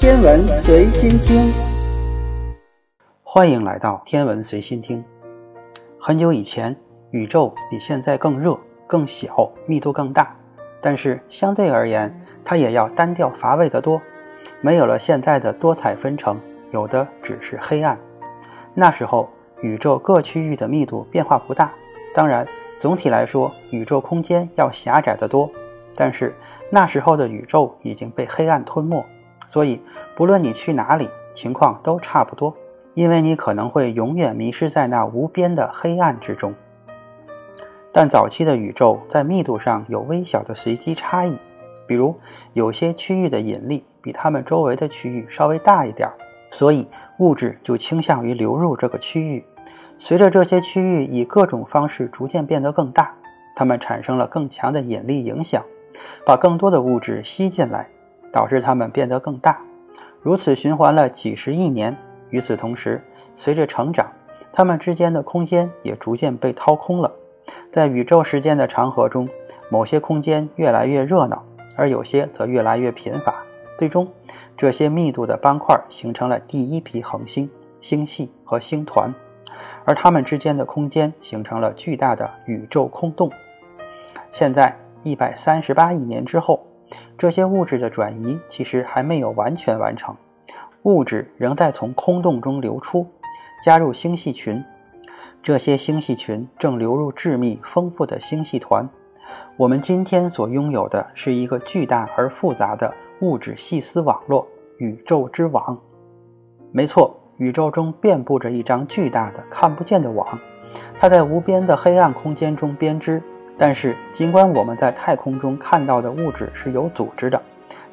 天文随心听，欢迎来到天文随心听。很久以前，宇宙比现在更热、更小、密度更大，但是相对而言，它也要单调乏味得多，没有了现在的多彩纷呈，有的只是黑暗。那时候，宇宙各区域的密度变化不大，当然，总体来说，宇宙空间要狭窄得多。但是那时候的宇宙已经被黑暗吞没，所以不论你去哪里，情况都差不多，因为你可能会永远迷失在那无边的黑暗之中。但早期的宇宙在密度上有微小的随机差异，比如有些区域的引力比它们周围的区域稍微大一点，所以物质就倾向于流入这个区域。随着这些区域以各种方式逐渐变得更大，它们产生了更强的引力影响。把更多的物质吸进来，导致它们变得更大。如此循环了几十亿年。与此同时，随着成长，它们之间的空间也逐渐被掏空了。在宇宙时间的长河中，某些空间越来越热闹，而有些则越来越贫乏。最终，这些密度的斑块形成了第一批恒星、星系和星团，而它们之间的空间形成了巨大的宇宙空洞。现在。一百三十八亿年之后，这些物质的转移其实还没有完全完成，物质仍在从空洞中流出，加入星系群。这些星系群正流入致密丰富的星系团。我们今天所拥有的是一个巨大而复杂的物质细丝网络——宇宙之网。没错，宇宙中遍布着一张巨大的看不见的网，它在无边的黑暗空间中编织。但是，尽管我们在太空中看到的物质是有组织的，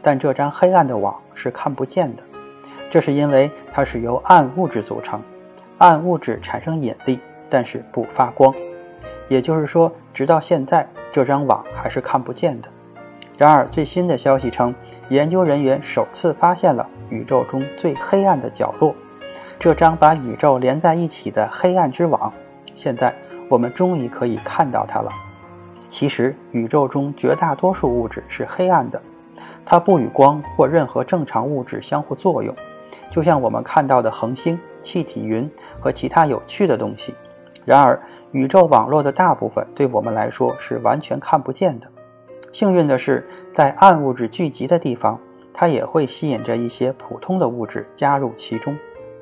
但这张黑暗的网是看不见的。这是因为它是由暗物质组成，暗物质产生引力，但是不发光。也就是说，直到现在，这张网还是看不见的。然而，最新的消息称，研究人员首次发现了宇宙中最黑暗的角落——这张把宇宙连在一起的黑暗之网。现在，我们终于可以看到它了。其实，宇宙中绝大多数物质是黑暗的，它不与光或任何正常物质相互作用，就像我们看到的恒星、气体云和其他有趣的东西。然而，宇宙网络的大部分对我们来说是完全看不见的。幸运的是，在暗物质聚集的地方，它也会吸引着一些普通的物质加入其中。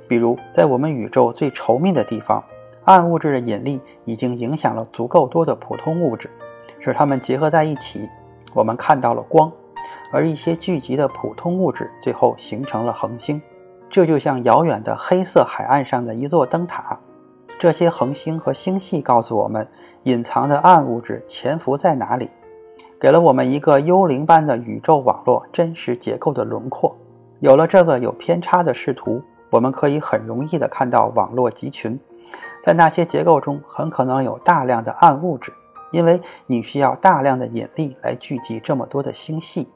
比如，在我们宇宙最稠密的地方，暗物质的引力已经影响了足够多的普通物质。使它们结合在一起，我们看到了光，而一些聚集的普通物质最后形成了恒星。这就像遥远的黑色海岸上的一座灯塔。这些恒星和星系告诉我们，隐藏的暗物质潜伏在哪里，给了我们一个幽灵般的宇宙网络真实结构的轮廓。有了这个有偏差的视图，我们可以很容易地看到网络集群，在那些结构中很可能有大量的暗物质。因为你需要大量的引力来聚集这么多的星系，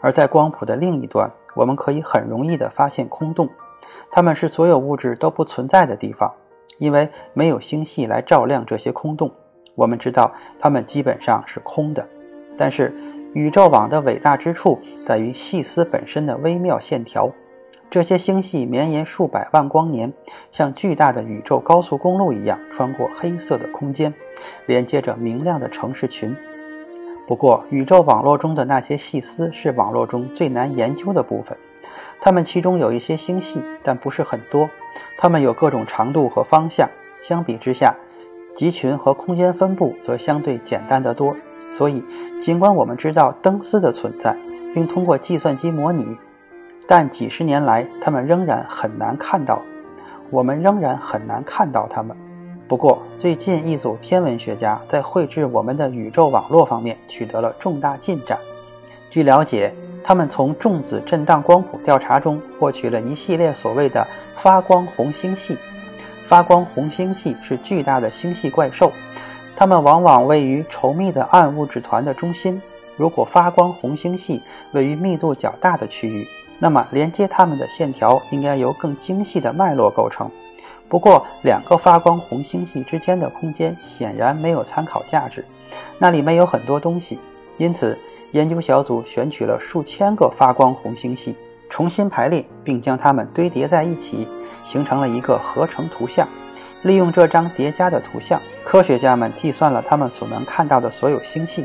而在光谱的另一端，我们可以很容易地发现空洞，它们是所有物质都不存在的地方，因为没有星系来照亮这些空洞。我们知道它们基本上是空的。但是，宇宙网的伟大之处在于细丝本身的微妙线条。这些星系绵延数百万光年，像巨大的宇宙高速公路一样穿过黑色的空间，连接着明亮的城市群。不过，宇宙网络中的那些细丝是网络中最难研究的部分。它们其中有一些星系，但不是很多。它们有各种长度和方向。相比之下，集群和空间分布则相对简单得多。所以，尽管我们知道灯丝的存在，并通过计算机模拟。但几十年来，他们仍然很难看到，我们仍然很难看到它们。不过，最近一组天文学家在绘制我们的宇宙网络方面取得了重大进展。据了解，他们从重子震荡光谱调查中获取了一系列所谓的发光红星系。发光红星系是巨大的星系怪兽，它们往往位于稠密的暗物质团的中心。如果发光红星系位于密度较大的区域，那么，连接它们的线条应该由更精细的脉络构成。不过，两个发光红星系之间的空间显然没有参考价值，那里面有很多东西。因此，研究小组选取了数千个发光红星系，重新排列，并将它们堆叠在一起，形成了一个合成图像。利用这张叠加的图像，科学家们计算了他们所能看到的所有星系，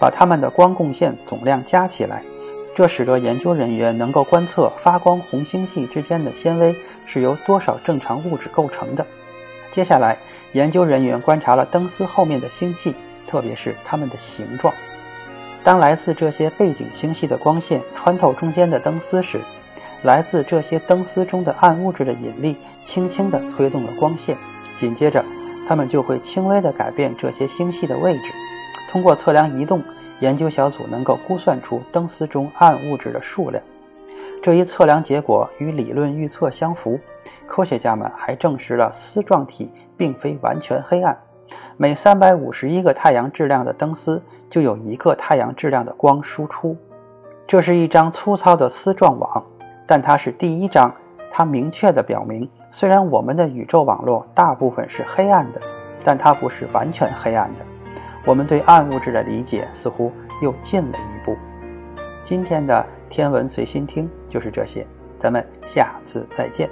把它们的光贡献总量加起来，这使得研究人员能够观测发光红星系之间的纤维是由多少正常物质构成的。接下来，研究人员观察了灯丝后面的星系，特别是它们的形状。当来自这些背景星系的光线穿透中间的灯丝时，来自这些灯丝中的暗物质的引力轻轻地推动了光线，紧接着，它们就会轻微地改变这些星系的位置。通过测量移动，研究小组能够估算出灯丝中暗物质的数量。这一测量结果与理论预测相符。科学家们还证实了丝状体并非完全黑暗，每三百五十一个太阳质量的灯丝就有一个太阳质量的光输出。这是一张粗糙的丝状网。但它是第一张，它明确地表明，虽然我们的宇宙网络大部分是黑暗的，但它不是完全黑暗的。我们对暗物质的理解似乎又进了一步。今天的天文随心听就是这些，咱们下次再见。